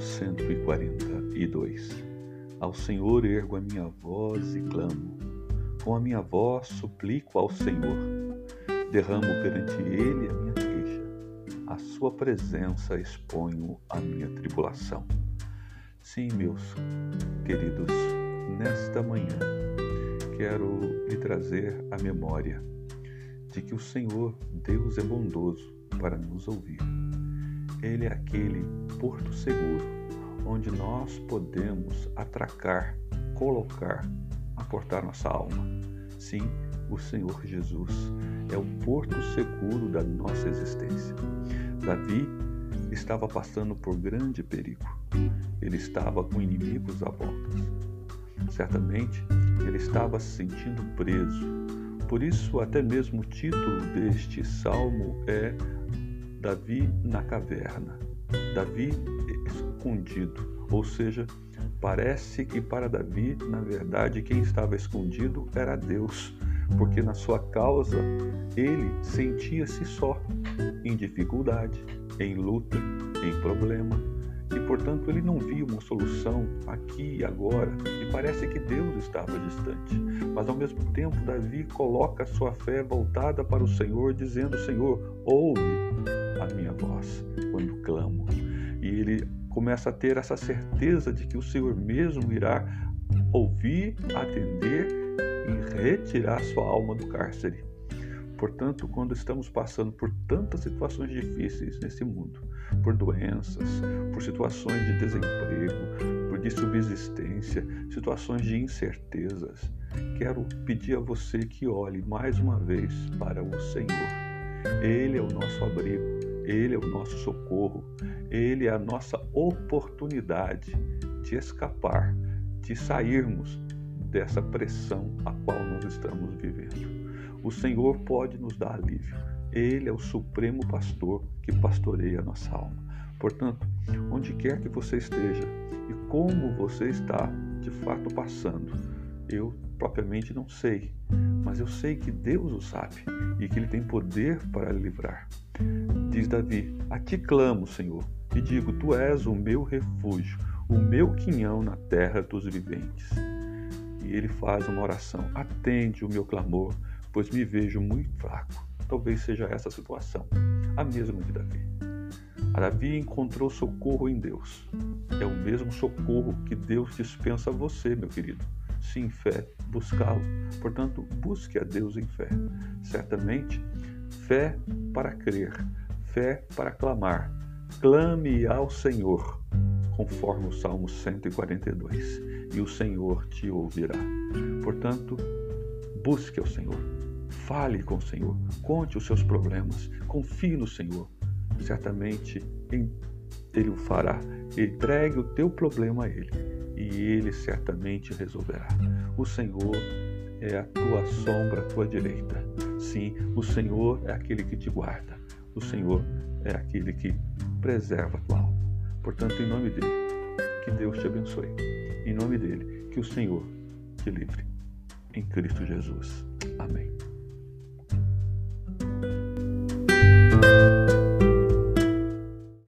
142 Ao Senhor ergo a minha voz e clamo, com a minha voz suplico ao Senhor. Derramo perante Ele a minha queixa, a Sua presença exponho a minha tribulação. Sim, meus queridos, nesta manhã quero lhe trazer a memória de que o Senhor, Deus, é bondoso para nos ouvir. Ele é aquele porto seguro onde nós podemos atracar, colocar, aportar nossa alma. Sim, o Senhor Jesus é o porto seguro da nossa existência. Davi estava passando por grande perigo. Ele estava com inimigos à volta. Certamente, ele estava se sentindo preso. Por isso, até mesmo o título deste salmo é Davi na caverna, Davi escondido, ou seja, parece que para Davi, na verdade, quem estava escondido era Deus, porque na sua causa ele sentia-se só, em dificuldade, em luta, em problema, e portanto ele não via uma solução aqui e agora, e parece que Deus estava distante. Mas ao mesmo tempo, Davi coloca sua fé voltada para o Senhor, dizendo: Senhor, ouve a minha voz quando clamo. E ele começa a ter essa certeza de que o Senhor mesmo irá ouvir, atender e retirar sua alma do cárcere. Portanto, quando estamos passando por tantas situações difíceis nesse mundo, por doenças, por situações de desemprego, por de subsistência, situações de incertezas, quero pedir a você que olhe mais uma vez para o Senhor. Ele é o nosso abrigo, ele é o nosso socorro, ele é a nossa oportunidade de escapar, de sairmos dessa pressão a qual nós estamos vivendo. O Senhor pode nos dar alívio. Ele é o supremo pastor que pastoreia a nossa alma. Portanto, onde quer que você esteja e como você está de fato passando, eu propriamente não sei, mas eu sei que Deus o sabe e que Ele tem poder para livrar. Diz Davi: A ti clamo, Senhor, e digo: Tu és o meu refúgio, o meu quinhão na terra dos viventes. E ele faz uma oração: Atende o meu clamor pois me vejo muito fraco. Talvez seja essa a situação, a mesma de Davi. A Davi encontrou socorro em Deus. É o mesmo socorro que Deus dispensa a você, meu querido. Se em fé, buscá-lo. Portanto, busque a Deus em fé. Certamente, fé para crer, fé para clamar. Clame ao Senhor, conforme o Salmo 142, e o Senhor te ouvirá. Portanto, busque ao Senhor Fale com o Senhor, conte os seus problemas, confie no Senhor. Certamente Ele o fará. Entregue o teu problema a Ele Ele certamente resolverá. O Senhor é a tua sombra, a tua direita. Sim, o Senhor é aquele que te guarda. O Senhor é aquele que preserva a tua alma. Portanto, em nome dele, que Deus te abençoe. Em nome dele, que o Senhor te livre. Em Cristo Jesus. Amém.